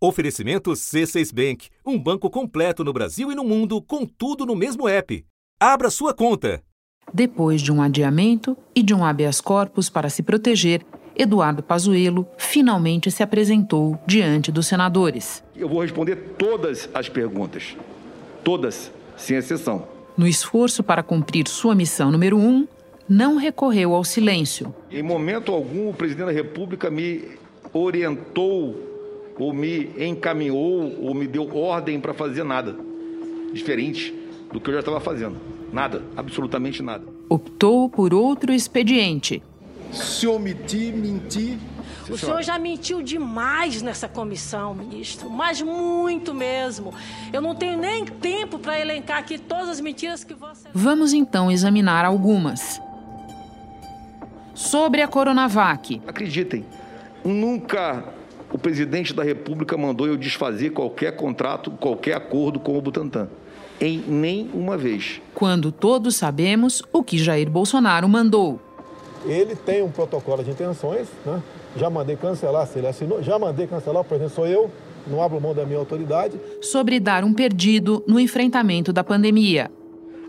Oferecimento C6 Bank, um banco completo no Brasil e no mundo, com tudo no mesmo app. Abra sua conta. Depois de um adiamento e de um habeas corpus para se proteger, Eduardo Pazuello finalmente se apresentou diante dos senadores. Eu vou responder todas as perguntas. Todas, sem exceção. No esforço para cumprir sua missão número um, não recorreu ao silêncio. Em momento algum, o presidente da República me orientou ou me encaminhou ou me deu ordem para fazer nada diferente do que eu já estava fazendo. Nada, absolutamente nada. Optou por outro expediente. Se omitir, mentir. O senhor já mentiu demais nessa comissão, ministro, mas muito mesmo. Eu não tenho nem tempo para elencar aqui todas as mentiras que você. Vamos então examinar algumas. Sobre a Coronavac. Acreditem, nunca o presidente da República mandou eu desfazer qualquer contrato, qualquer acordo com o Butantan. Em nenhuma vez. Quando todos sabemos o que Jair Bolsonaro mandou. Ele tem um protocolo de intenções, né? já mandei cancelar, se ele assinou, já mandei cancelar, o presidente sou eu, não abro mão da minha autoridade. Sobre dar um perdido no enfrentamento da pandemia.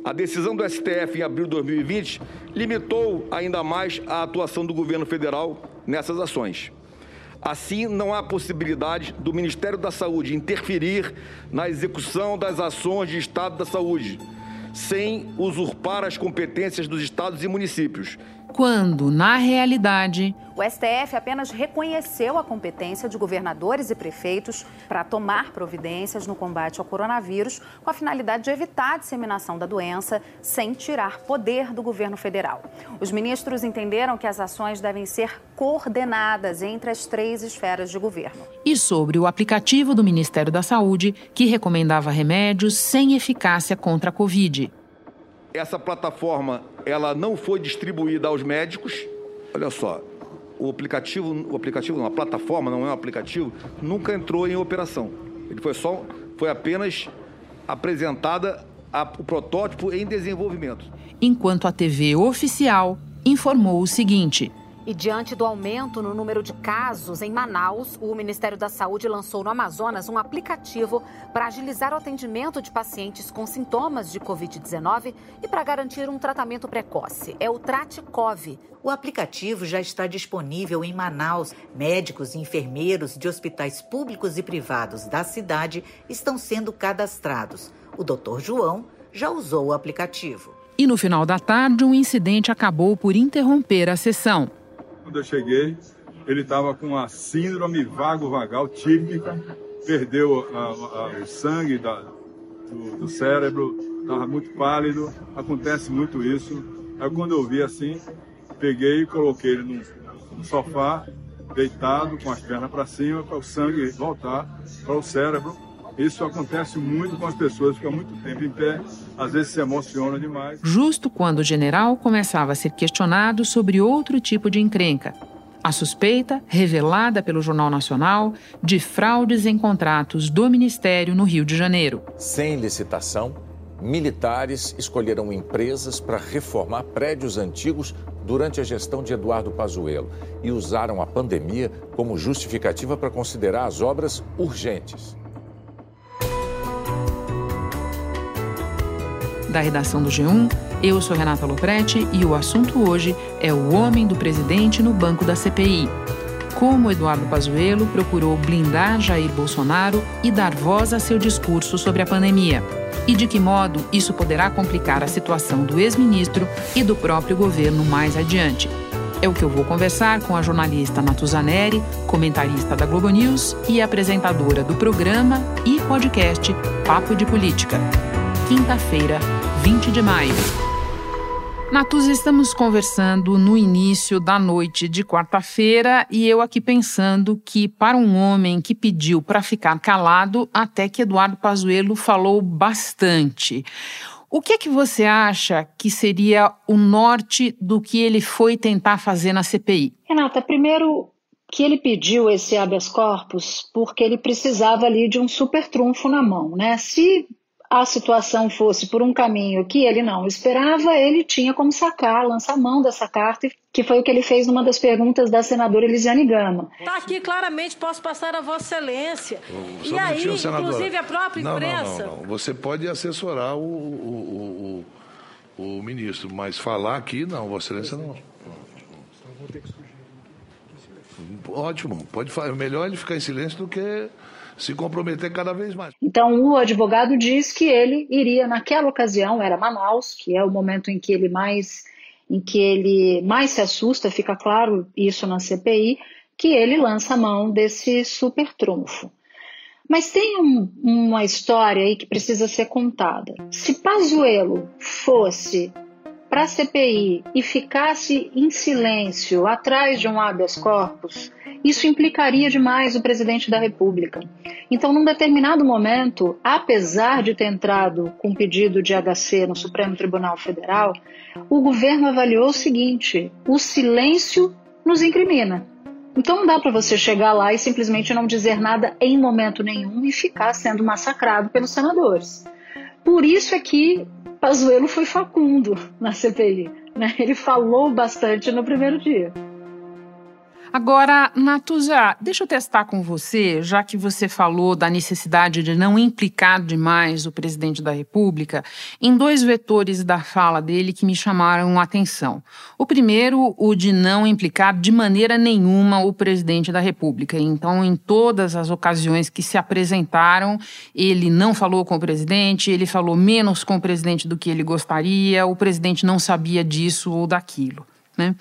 A decisão do STF em abril de 2020 limitou ainda mais a atuação do governo federal nessas ações. Assim, não há possibilidade do Ministério da Saúde interferir na execução das ações de Estado da Saúde, sem usurpar as competências dos estados e municípios quando, na realidade, o STF apenas reconheceu a competência de governadores e prefeitos para tomar providências no combate ao coronavírus, com a finalidade de evitar a disseminação da doença sem tirar poder do governo federal. Os ministros entenderam que as ações devem ser coordenadas entre as três esferas de governo. E sobre o aplicativo do Ministério da Saúde, que recomendava remédios sem eficácia contra a Covid. Essa plataforma ela não foi distribuída aos médicos. Olha só, o aplicativo, o aplicativo, não, a plataforma não é um aplicativo, nunca entrou em operação. Ele foi só, foi apenas apresentada a, o protótipo em desenvolvimento. Enquanto a TV oficial informou o seguinte: e diante do aumento no número de casos em Manaus, o Ministério da Saúde lançou no Amazonas um aplicativo para agilizar o atendimento de pacientes com sintomas de Covid-19 e para garantir um tratamento precoce. É o Traticov. O aplicativo já está disponível em Manaus. Médicos e enfermeiros de hospitais públicos e privados da cidade estão sendo cadastrados. O Dr. João já usou o aplicativo. E no final da tarde, um incidente acabou por interromper a sessão. Quando eu cheguei, ele estava com a síndrome vago-vagal típica, perdeu a, a, o sangue da, do, do cérebro, estava muito pálido, acontece muito isso. Aí quando eu vi assim, peguei e coloquei ele no, no sofá, deitado, com as pernas para cima, para o sangue voltar para o cérebro. Isso acontece muito com as pessoas, ficam muito tempo em pé, às vezes se emocionam demais. Justo quando o general começava a ser questionado sobre outro tipo de encrenca. A suspeita, revelada pelo Jornal Nacional, de fraudes em contratos do Ministério no Rio de Janeiro. Sem licitação, militares escolheram empresas para reformar prédios antigos durante a gestão de Eduardo Pazuello e usaram a pandemia como justificativa para considerar as obras urgentes. Da redação do G1. Eu sou Renata Loprete e o assunto hoje é o homem do presidente no banco da CPI. Como Eduardo Pazuello procurou blindar Jair Bolsonaro e dar voz a seu discurso sobre a pandemia. E de que modo isso poderá complicar a situação do ex-ministro e do próprio governo mais adiante. É o que eu vou conversar com a jornalista Natuzaneri, comentarista da Globo News e apresentadora do programa e podcast Papo de Política quinta-feira, 20 de maio. Natus, estamos conversando no início da noite de quarta-feira e eu aqui pensando que para um homem que pediu para ficar calado, até que Eduardo Pazuello falou bastante. O que é que você acha que seria o norte do que ele foi tentar fazer na CPI? Renata, primeiro que ele pediu esse habeas corpus porque ele precisava ali de um super trunfo na mão, né? Se a situação fosse por um caminho que ele não esperava, ele tinha como sacar, lançar mão dessa carta, que foi o que ele fez numa das perguntas da senadora Elisiane Gama. Está aqui claramente, posso passar a Vossa Excelência. e aí, inclusive a própria imprensa. Não, não, não, Você pode assessorar o, o, o, o, ministro, mas falar aqui, não, Vossa Excelência não. Ótimo, pode falar. Melhor ele ficar em silêncio do que se comprometer cada vez mais. Então, o advogado diz que ele iria, naquela ocasião, era Manaus, que é o momento em que ele mais, em que ele mais se assusta, fica claro isso na CPI, que ele lança a mão desse super trunfo. Mas tem um, uma história aí que precisa ser contada. Se Pazuello fosse para a CPI e ficasse em silêncio atrás de um habeas corpus, isso implicaria demais o presidente da República. Então, num determinado momento, apesar de ter entrado com pedido de HC no Supremo Tribunal Federal, o governo avaliou o seguinte: o silêncio nos incrimina. Então não dá para você chegar lá e simplesmente não dizer nada em momento nenhum e ficar sendo massacrado pelos senadores. Por isso é que Pazuello foi facundo na CPI. Né? Ele falou bastante no primeiro dia. Agora, Natuza, deixa eu testar com você, já que você falou da necessidade de não implicar demais o presidente da República, em dois vetores da fala dele que me chamaram a atenção. O primeiro, o de não implicar de maneira nenhuma o presidente da República. Então, em todas as ocasiões que se apresentaram, ele não falou com o presidente, ele falou menos com o presidente do que ele gostaria, o presidente não sabia disso ou daquilo. Né?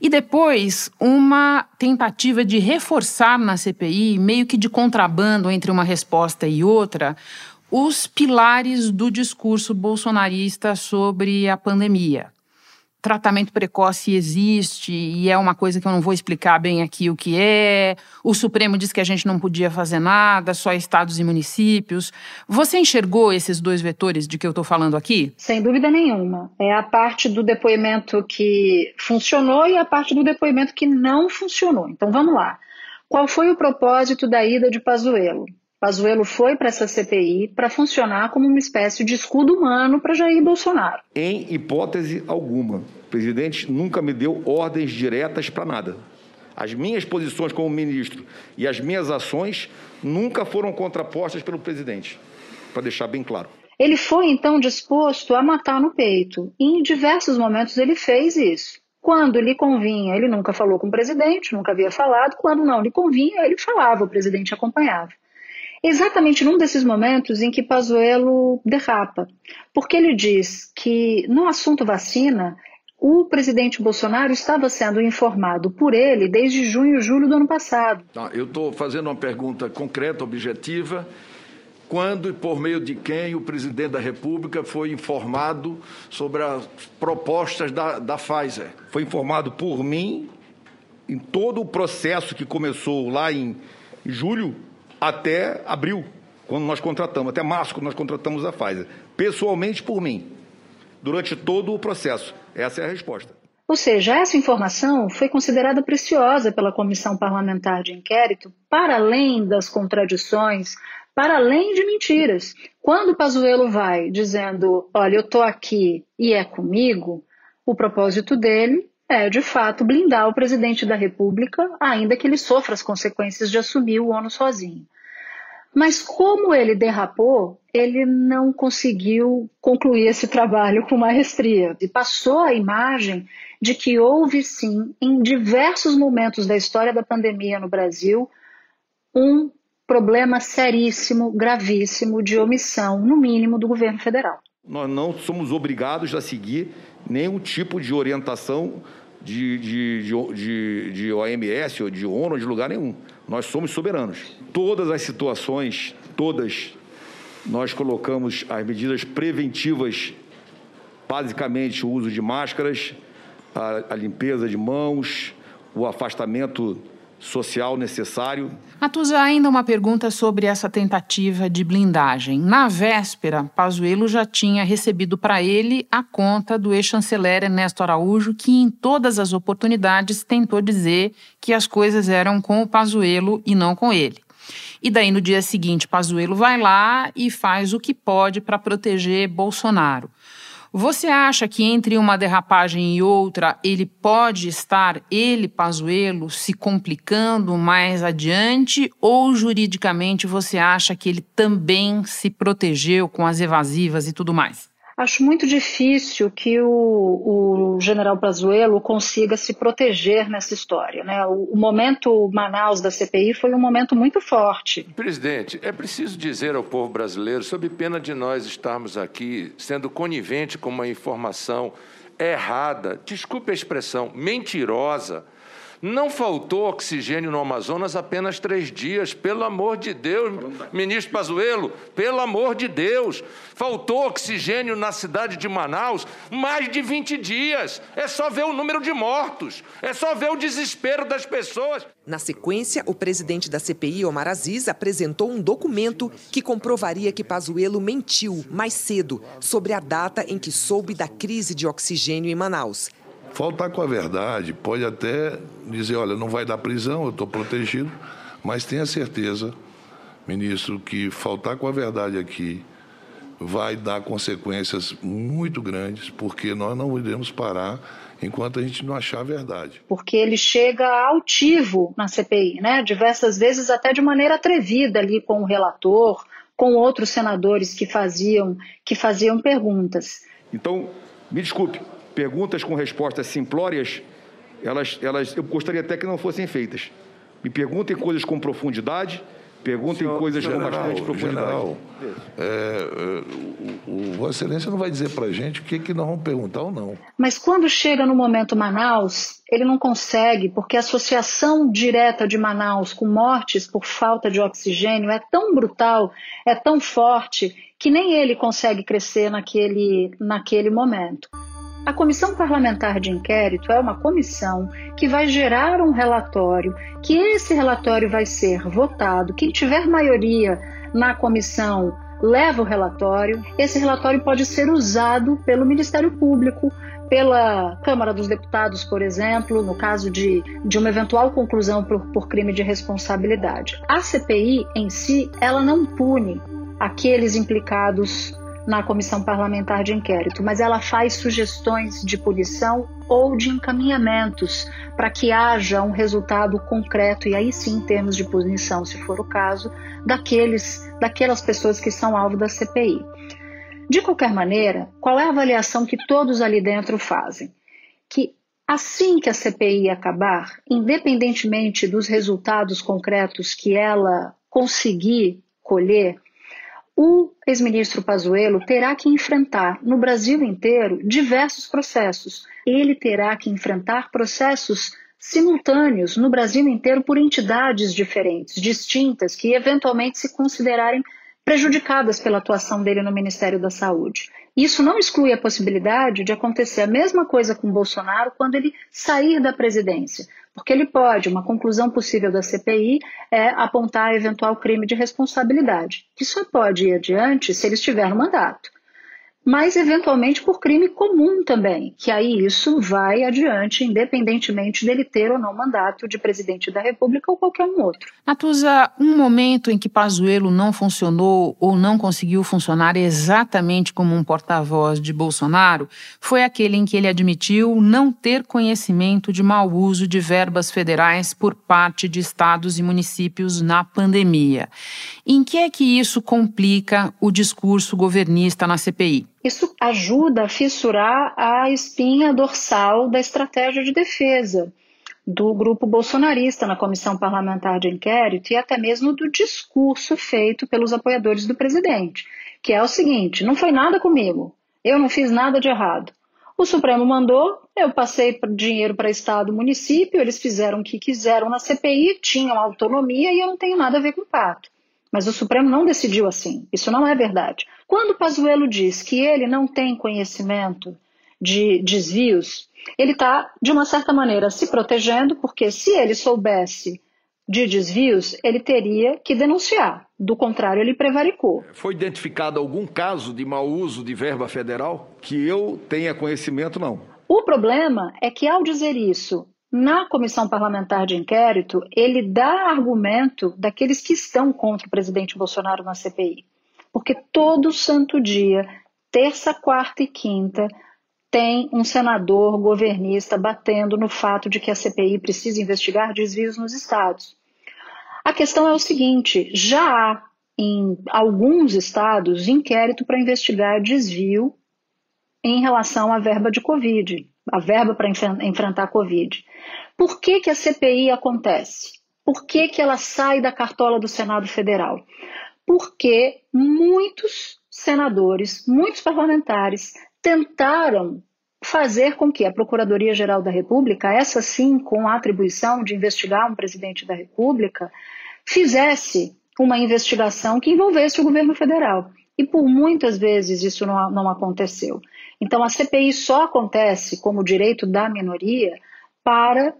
E depois, uma tentativa de reforçar na CPI, meio que de contrabando entre uma resposta e outra, os pilares do discurso bolsonarista sobre a pandemia tratamento precoce existe e é uma coisa que eu não vou explicar bem aqui o que é. O Supremo diz que a gente não podia fazer nada, só estados e municípios. Você enxergou esses dois vetores de que eu estou falando aqui? Sem dúvida nenhuma. É a parte do depoimento que funcionou e a parte do depoimento que não funcionou. Então vamos lá. Qual foi o propósito da ida de Pazuello? Pazuello foi para essa CPI para funcionar como uma espécie de escudo humano para Jair Bolsonaro. Em hipótese alguma, o presidente nunca me deu ordens diretas para nada. As minhas posições como ministro e as minhas ações nunca foram contrapostas pelo presidente, para deixar bem claro. Ele foi então disposto a matar no peito. E em diversos momentos ele fez isso. Quando lhe convinha, ele nunca falou com o presidente, nunca havia falado. Quando não lhe convinha, ele falava, o presidente acompanhava exatamente num desses momentos em que Pazuello derrapa, porque ele diz que no assunto vacina o presidente Bolsonaro estava sendo informado por ele desde junho e julho do ano passado. eu estou fazendo uma pergunta concreta, objetiva. Quando e por meio de quem o presidente da República foi informado sobre as propostas da, da Pfizer? Foi informado por mim em todo o processo que começou lá em julho até abril, quando nós contratamos, até março, quando nós contratamos a Pfizer. Pessoalmente por mim, durante todo o processo. Essa é a resposta. Ou seja, essa informação foi considerada preciosa pela Comissão Parlamentar de Inquérito, para além das contradições, para além de mentiras. Quando o Pazuello vai dizendo, olha, eu estou aqui e é comigo, o propósito dele é, de fato, blindar o presidente da República, ainda que ele sofra as consequências de assumir o ONU sozinho. Mas como ele derrapou, ele não conseguiu concluir esse trabalho com maestria e passou a imagem de que houve sim, em diversos momentos da história da pandemia no Brasil, um problema seríssimo, gravíssimo de omissão, no mínimo, do governo federal. Nós não somos obrigados a seguir nenhum tipo de orientação de, de, de, de, OMS ou de ONU, de lugar nenhum. Nós somos soberanos. Todas as situações, todas, nós colocamos as medidas preventivas, basicamente o uso de máscaras, a, a limpeza de mãos, o afastamento social necessário. Natuza, ainda uma pergunta sobre essa tentativa de blindagem. Na véspera, Pazuello já tinha recebido para ele a conta do ex-chanceler Ernesto Araújo, que em todas as oportunidades tentou dizer que as coisas eram com o Pazuello e não com ele. E daí no dia seguinte, Pazuello vai lá e faz o que pode para proteger Bolsonaro. Você acha que entre uma derrapagem e outra ele pode estar, ele, Pazuello, se complicando mais adiante? Ou juridicamente você acha que ele também se protegeu com as evasivas e tudo mais? Acho muito difícil que o, o general Pazuello consiga se proteger nessa história. Né? O, o, momento Manaus da CPI foi um momento muito forte. Presidente, é preciso dizer ao povo brasileiro, sob pena de nós estarmos aqui sendo conivente com uma informação errada, desculpe a expressão, mentirosa, não faltou oxigênio no Amazonas apenas três dias, pelo amor de Deus, ministro Pazuello, pelo amor de Deus. Faltou oxigênio na cidade de Manaus mais de 20 dias. É só ver o número de mortos, é só ver o desespero das pessoas. Na sequência, o presidente da CPI, Omar Aziz, apresentou um documento que comprovaria que Pazuello mentiu mais cedo sobre a data em que soube da crise de oxigênio em Manaus. Faltar com a verdade pode até dizer, olha, não vai dar prisão, eu estou protegido, mas tenha certeza, ministro, que faltar com a verdade aqui vai dar consequências muito grandes, porque nós não iremos parar enquanto a gente não achar a verdade. Porque ele chega altivo na CPI, né? Diversas vezes até de maneira atrevida ali com o relator, com outros senadores que faziam que faziam perguntas. Então, me desculpe, perguntas com respostas simplórias, elas, elas, eu gostaria até que não fossem feitas. Me perguntem coisas com profundidade, perguntem Senhor, coisas general, com bastante profundidade. General, é, é, o, o, Vossa Excelência não vai dizer para a gente o que, que nós vamos perguntar ou não. Mas quando chega no momento Manaus, ele não consegue, porque a associação direta de Manaus com mortes por falta de oxigênio é tão brutal, é tão forte, que nem ele consegue crescer naquele, naquele momento. A comissão parlamentar de inquérito é uma comissão que vai gerar um relatório, que esse relatório vai ser votado. Quem tiver maioria na comissão leva o relatório. Esse relatório pode ser usado pelo Ministério Público, pela Câmara dos Deputados, por exemplo, no caso de, de uma eventual conclusão por, por crime de responsabilidade. A CPI em si, ela não pune aqueles implicados na comissão parlamentar de inquérito, mas ela faz sugestões de punição ou de encaminhamentos para que haja um resultado concreto, e aí sim, em termos de punição, se for o caso, daqueles, daquelas pessoas que são alvo da CPI. De qualquer maneira, qual é a avaliação que todos ali dentro fazem? Que assim que a CPI acabar, independentemente dos resultados concretos que ela conseguir colher, o ex-ministro Pazuello terá que enfrentar no Brasil inteiro diversos processos. Ele terá que enfrentar processos simultâneos no Brasil inteiro por entidades diferentes, distintas, que eventualmente se considerarem prejudicadas pela atuação dele no Ministério da Saúde. Isso não exclui a possibilidade de acontecer a mesma coisa com Bolsonaro quando ele sair da presidência, porque ele pode, uma conclusão possível da CPI é apontar eventual crime de responsabilidade, que só pode ir adiante se ele estiver no mandato mas eventualmente por crime comum também, que aí isso vai adiante, independentemente dele ter ou não mandato de presidente da República ou qualquer um outro. Natuza, um momento em que Pazuello não funcionou ou não conseguiu funcionar exatamente como um porta-voz de Bolsonaro foi aquele em que ele admitiu não ter conhecimento de mau uso de verbas federais por parte de estados e municípios na pandemia. Em que é que isso complica o discurso governista na CPI? Isso ajuda a fissurar a espinha dorsal da estratégia de defesa do grupo bolsonarista na comissão parlamentar de inquérito e até mesmo do discurso feito pelos apoiadores do presidente, que é o seguinte: não foi nada comigo, eu não fiz nada de errado. O Supremo mandou, eu passei dinheiro para Estado município, eles fizeram o que quiseram na CPI, tinham autonomia e eu não tenho nada a ver com o pato. Mas o Supremo não decidiu assim. Isso não é verdade. Quando Pazuello diz que ele não tem conhecimento de desvios, ele está, de uma certa maneira, se protegendo, porque se ele soubesse de desvios, ele teria que denunciar. Do contrário, ele prevaricou. Foi identificado algum caso de mau uso de verba federal? Que eu tenha conhecimento, não. O problema é que, ao dizer isso, na comissão parlamentar de inquérito, ele dá argumento daqueles que estão contra o presidente Bolsonaro na CPI. Porque todo santo dia, terça, quarta e quinta, tem um senador governista batendo no fato de que a CPI precisa investigar desvios nos estados. A questão é o seguinte: já há em alguns estados inquérito para investigar desvio em relação à verba de Covid, a verba para enfrentar a Covid. Por que, que a CPI acontece? Por que, que ela sai da cartola do Senado Federal? Porque muitos senadores, muitos parlamentares tentaram fazer com que a Procuradoria-Geral da República, essa sim com a atribuição de investigar um presidente da República, fizesse uma investigação que envolvesse o governo federal. E por muitas vezes isso não, não aconteceu. Então a CPI só acontece como direito da minoria para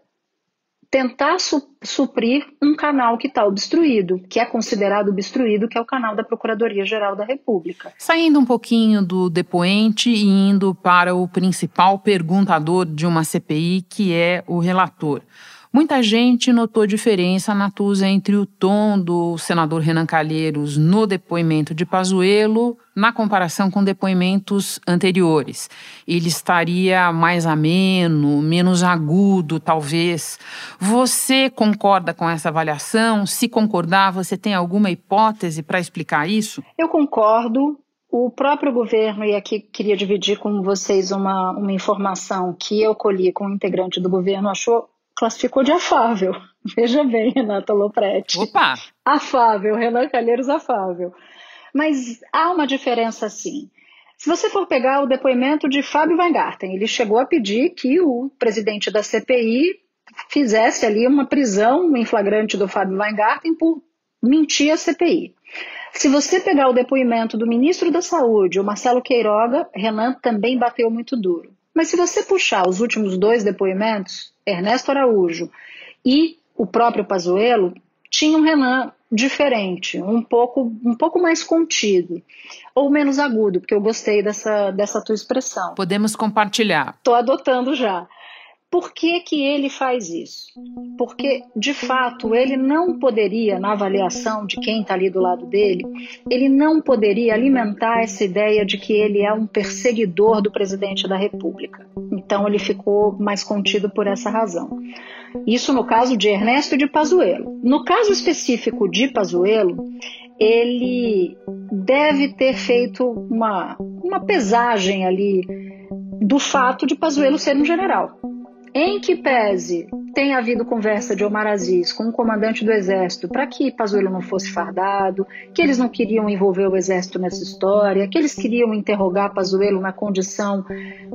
tentar su suprir um canal que está obstruído, que é considerado obstruído, que é o canal da Procuradoria-Geral da República. Saindo um pouquinho do depoente e indo para o principal perguntador de uma CPI, que é o relator. Muita gente notou diferença, Natuza, entre o tom do senador Renan Calheiros no depoimento de Pazuello na comparação com depoimentos anteriores. Ele estaria mais ameno, menos agudo, talvez. Você concorda com essa avaliação? Se concordar, você tem alguma hipótese para explicar isso? Eu concordo. O próprio governo, e aqui queria dividir com vocês uma, uma informação que eu colhi com um integrante do governo, achou classificou de afável. Veja bem, Renata Lopretti. Opa! Afável, Renan Calheiros afável. Mas há uma diferença sim. Se você for pegar o depoimento de Fábio Weingarten, ele chegou a pedir que o presidente da CPI fizesse ali uma prisão em flagrante do Fábio Weingarten por mentir à CPI. Se você pegar o depoimento do ministro da Saúde, o Marcelo Queiroga, Renan também bateu muito duro. Mas se você puxar os últimos dois depoimentos, Ernesto Araújo e o próprio Pazuello, tinha um Renan diferente, um pouco, um pouco mais contido, ou menos agudo, porque eu gostei dessa, dessa tua expressão. Podemos compartilhar. Estou adotando já. Por que, que ele faz isso? Porque, de fato, ele não poderia, na avaliação de quem está ali do lado dele, ele não poderia alimentar essa ideia de que ele é um perseguidor do presidente da República. Então, ele ficou mais contido por essa razão. Isso no caso de Ernesto de Pazuello. No caso específico de Pazuello, ele deve ter feito uma, uma pesagem ali do fato de Pazuello ser um general. Em que pese tem havido conversa de Omar Aziz com o comandante do exército para que Pazuello não fosse fardado, que eles não queriam envolver o exército nessa história, que eles queriam interrogar Pazuello na condição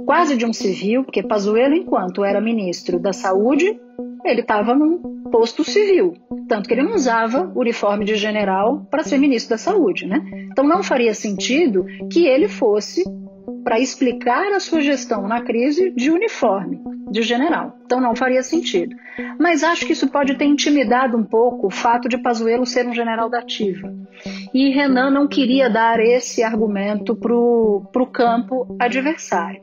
quase de um civil, porque Pazuello, enquanto era ministro da Saúde, ele estava num posto civil, tanto que ele não usava uniforme de general para ser ministro da Saúde, né? Então não faria sentido que ele fosse para explicar a sua gestão na crise de uniforme, de general. Então não faria sentido. Mas acho que isso pode ter intimidado um pouco o fato de Pazuello ser um general da ativa. E Renan não queria dar esse argumento para o campo adversário.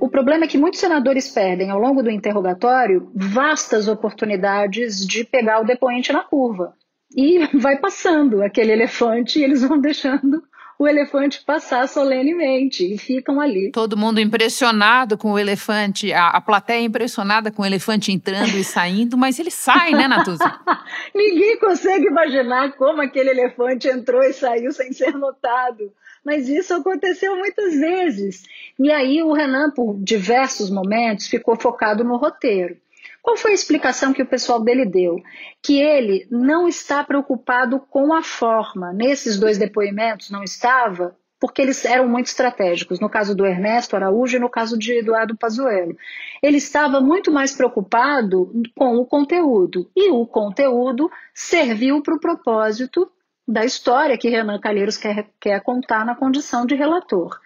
O problema é que muitos senadores perdem, ao longo do interrogatório, vastas oportunidades de pegar o depoente na curva. E vai passando aquele elefante e eles vão deixando o elefante passar solenemente e ficam ali. Todo mundo impressionado com o elefante, a, a plateia impressionada com o elefante entrando e saindo, mas ele sai, né, Natuza? Ninguém consegue imaginar como aquele elefante entrou e saiu sem ser notado. Mas isso aconteceu muitas vezes. E aí o Renan, por diversos momentos, ficou focado no roteiro. Qual foi a explicação que o pessoal dele deu? Que ele não está preocupado com a forma. Nesses dois depoimentos não estava, porque eles eram muito estratégicos, no caso do Ernesto Araújo e no caso de Eduardo Pazuello. Ele estava muito mais preocupado com o conteúdo, e o conteúdo serviu para o propósito da história que Renan Calheiros quer, quer contar na condição de relator.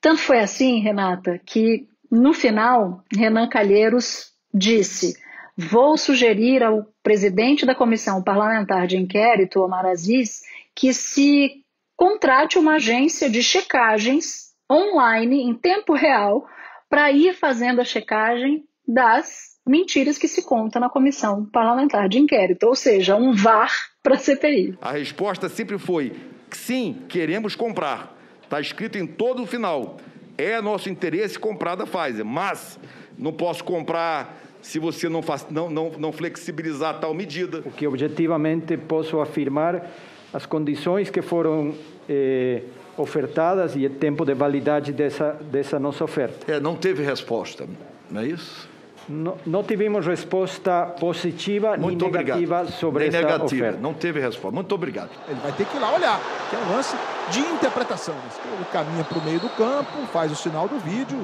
Tanto foi assim, Renata, que no final, Renan Calheiros disse: Vou sugerir ao presidente da comissão parlamentar de inquérito, Omar Aziz, que se contrate uma agência de checagens online, em tempo real, para ir fazendo a checagem das mentiras que se conta na comissão parlamentar de inquérito, ou seja, um VAR para a CPI. A resposta sempre foi: sim, queremos comprar. Está escrito em todo o final. É nosso interesse comprar da Pfizer, mas não posso comprar se você não, faz, não, não, não flexibilizar tal medida. O que objetivamente posso afirmar, as condições que foram eh, ofertadas e o tempo de validade dessa, dessa nossa oferta. É, não teve resposta, não é isso? Não, não tivemos resposta positiva Muito nem negativa obrigado. sobre nem essa negativa. oferta. Não teve resposta. Muito obrigado. Ele vai ter que ir lá olhar, que é um lance de interpretação. Ele caminha para o meio do campo, faz o sinal do vídeo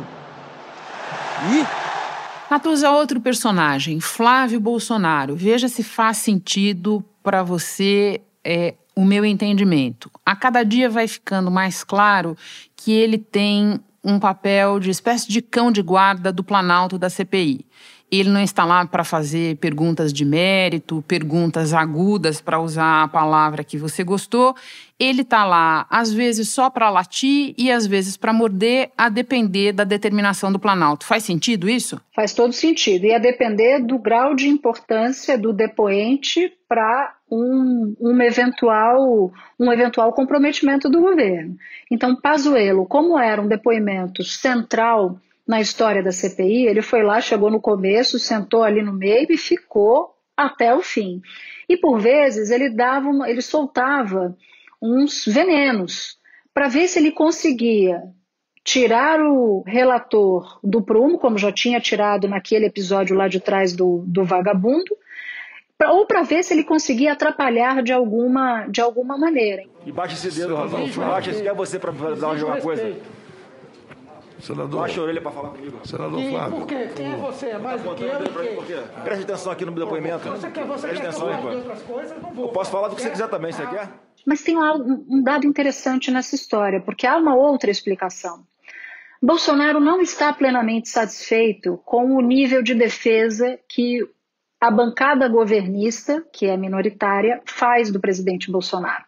e Natuza, outro personagem, Flávio Bolsonaro. Veja se faz sentido para você é, o meu entendimento. A cada dia vai ficando mais claro que ele tem um papel de espécie de cão de guarda do Planalto da CPI. Ele não está lá para fazer perguntas de mérito, perguntas agudas, para usar a palavra que você gostou. Ele está lá, às vezes, só para latir e às vezes para morder, a depender da determinação do Planalto. Faz sentido isso? Faz todo sentido. E a depender do grau de importância do depoente para um, um, eventual, um eventual comprometimento do governo. Então, Pazuello, como era um depoimento central na história da CPI, ele foi lá, chegou no começo, sentou ali no meio e ficou até o fim. E por vezes ele dava, uma, ele soltava uns venenos para ver se ele conseguia tirar o relator do prumo, como já tinha tirado naquele episódio lá de trás do, do vagabundo, pra, ou para ver se ele conseguia atrapalhar de alguma, de alguma maneira. E baixa esse dedo, Rafael. Baixa esse, quer você para dar uma coisa. Senador. Baixa a orelha para falar comigo. Senador e Flávio. Por quê? Quem é você? É mais do que eu? Que... Preste atenção aqui no meu depoimento. Você quer, você Preste quer atenção, de outras coisas? Não vou. Eu posso falar do que você quiser também, você quer? Mas tem um dado interessante nessa história, porque há uma outra explicação. Bolsonaro não está plenamente satisfeito com o nível de defesa que a bancada governista, que é minoritária, faz do presidente Bolsonaro.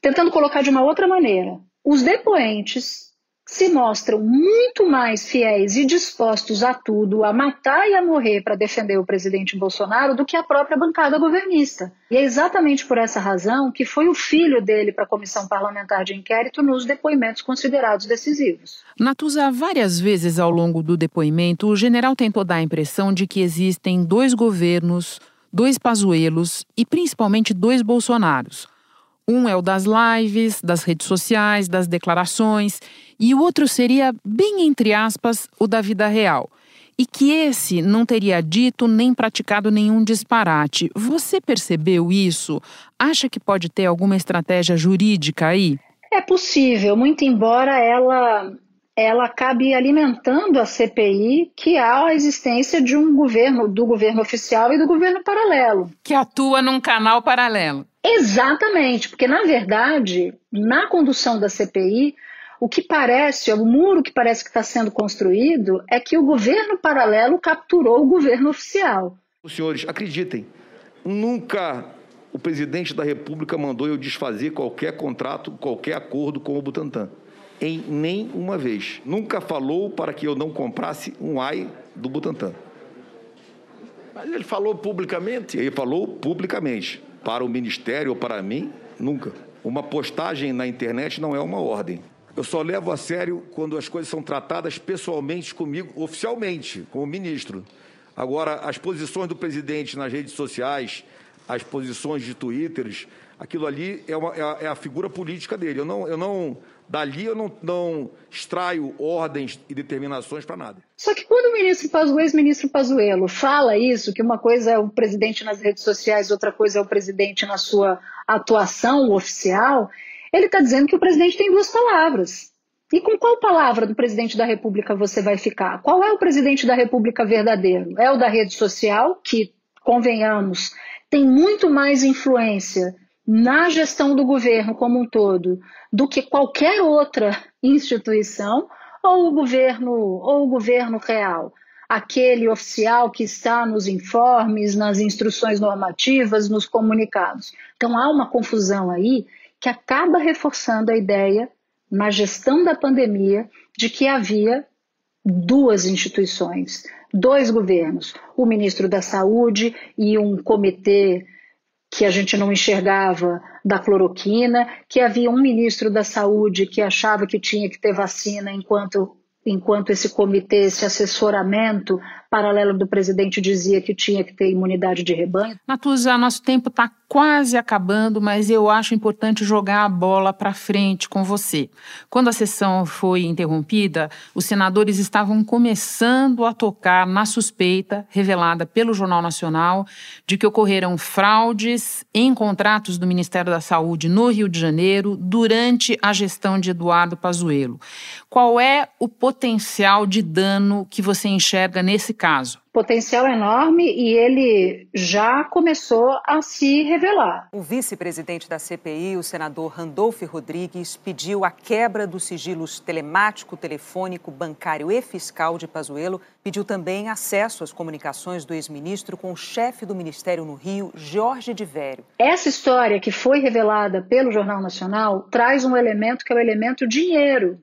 Tentando colocar de uma outra maneira, os depoentes se mostram muito mais fiéis e dispostos a tudo, a matar e a morrer para defender o presidente Bolsonaro do que a própria bancada governista. E é exatamente por essa razão que foi o filho dele para a comissão parlamentar de inquérito nos depoimentos considerados decisivos. Natuza, várias vezes ao longo do depoimento, o general tentou dar a impressão de que existem dois governos, dois Pazuelos e principalmente dois Bolsonaros. Um é o das lives, das redes sociais, das declarações, e o outro seria, bem entre aspas, o da vida real. E que esse não teria dito nem praticado nenhum disparate. Você percebeu isso? Acha que pode ter alguma estratégia jurídica aí? É possível, muito embora ela ela acabe alimentando a CPI que há a existência de um governo, do governo oficial e do governo paralelo. Que atua num canal paralelo. Exatamente, porque na verdade, na condução da CPI, o que parece, o muro que parece que está sendo construído é que o governo paralelo capturou o governo oficial. Os senhores, acreditem, nunca o presidente da República mandou eu desfazer qualquer contrato, qualquer acordo com o Butantan em nenhuma vez. Nunca falou para que eu não comprasse um AI do Butantan. Mas ele falou publicamente? Ele falou publicamente. Para o Ministério ou para mim, nunca. Uma postagem na internet não é uma ordem. Eu só levo a sério quando as coisas são tratadas pessoalmente comigo, oficialmente, como ministro. Agora, as posições do presidente nas redes sociais, as posições de twitters, aquilo ali é, uma, é, a, é a figura política dele. Eu não, eu não Dali eu não, não extraio ordens e determinações para nada. Só que quando o ministro o ex-ministro Pazuello fala isso, que uma coisa é o presidente nas redes sociais, outra coisa é o presidente na sua atuação oficial, ele está dizendo que o presidente tem duas palavras. E com qual palavra do presidente da República você vai ficar? Qual é o presidente da República verdadeiro? É o da rede social, que, convenhamos, tem muito mais influência na gestão do governo como um todo do que qualquer outra instituição ou o governo ou o governo real, aquele oficial que está nos informes, nas instruções normativas, nos comunicados. Então há uma confusão aí que acaba reforçando a ideia na gestão da pandemia de que havia duas instituições, dois governos, o ministro da Saúde e um comitê que a gente não enxergava da cloroquina, que havia um ministro da Saúde que achava que tinha que ter vacina enquanto enquanto esse comitê, esse assessoramento paralelo do presidente dizia que tinha que ter imunidade de rebanho. Natuza, nosso tempo está quase acabando, mas eu acho importante jogar a bola para frente com você. Quando a sessão foi interrompida, os senadores estavam começando a tocar na suspeita revelada pelo Jornal Nacional de que ocorreram fraudes em contratos do Ministério da Saúde no Rio de Janeiro durante a gestão de Eduardo Pazuello. Qual é o potencial de dano que você enxerga nesse caso? Potencial enorme e ele já começou a se revelar. O vice-presidente da CPI, o senador Randolph Rodrigues, pediu a quebra dos sigilos telemático, telefônico, bancário e fiscal de Pazuello. Pediu também acesso às comunicações do ex-ministro com o chefe do Ministério no Rio, Jorge de Vério. Essa história que foi revelada pelo Jornal Nacional traz um elemento que é o elemento dinheiro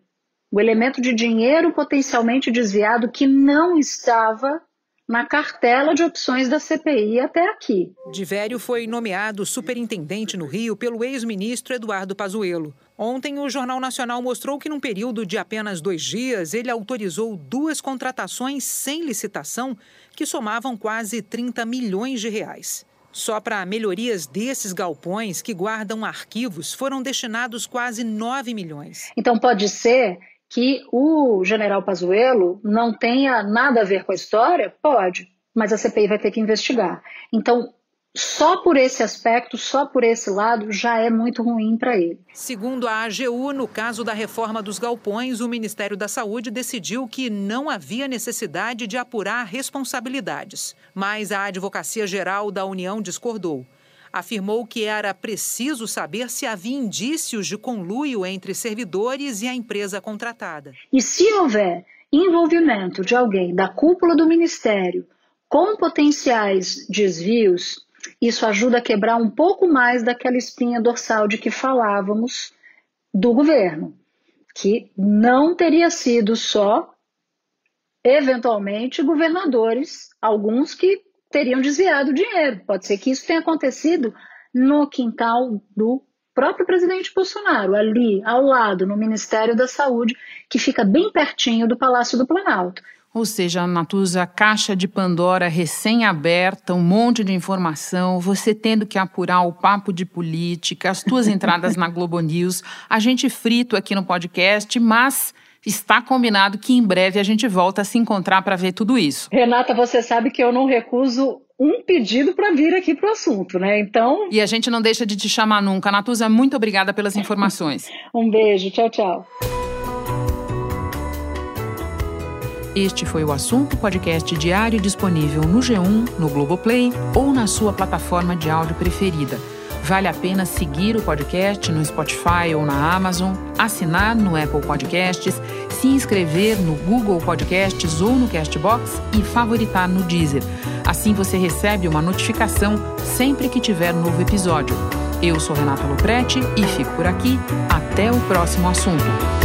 o elemento de dinheiro potencialmente desviado que não estava na cartela de opções da CPI até aqui. Divério foi nomeado superintendente no Rio pelo ex-ministro Eduardo Pazuello. Ontem, o Jornal Nacional mostrou que, num período de apenas dois dias, ele autorizou duas contratações sem licitação que somavam quase 30 milhões de reais. Só para melhorias desses galpões que guardam arquivos foram destinados quase 9 milhões. Então, pode ser que o general Pazuello não tenha nada a ver com a história? Pode, mas a CPI vai ter que investigar. Então, só por esse aspecto, só por esse lado, já é muito ruim para ele. Segundo a AGU, no caso da reforma dos galpões, o Ministério da Saúde decidiu que não havia necessidade de apurar responsabilidades. Mas a Advocacia Geral da União discordou afirmou que era preciso saber se havia indícios de conluio entre servidores e a empresa contratada. E se houver envolvimento de alguém da cúpula do ministério com potenciais desvios, isso ajuda a quebrar um pouco mais daquela espinha dorsal de que falávamos do governo, que não teria sido só eventualmente governadores, alguns que teriam desviado dinheiro. Pode ser que isso tenha acontecido no quintal do próprio presidente Bolsonaro, ali ao lado, no Ministério da Saúde, que fica bem pertinho do Palácio do Planalto. Ou seja, Natuza, caixa de Pandora recém-aberta, um monte de informação, você tendo que apurar o papo de política, as tuas entradas na Globo News, a gente frito aqui no podcast, mas está combinado que em breve a gente volta a se encontrar para ver tudo isso. Renata, você sabe que eu não recuso um pedido para vir aqui para o assunto, né? Então. E a gente não deixa de te chamar nunca. Natuza, muito obrigada pelas informações. um beijo, tchau, tchau. Este foi o assunto podcast diário disponível no G1, no Globoplay ou na sua plataforma de áudio preferida. Vale a pena seguir o podcast no Spotify ou na Amazon, assinar no Apple Podcasts, se inscrever no Google Podcasts ou no Castbox e favoritar no Deezer. Assim você recebe uma notificação sempre que tiver novo episódio. Eu sou Renata Loprete e fico por aqui. Até o próximo assunto.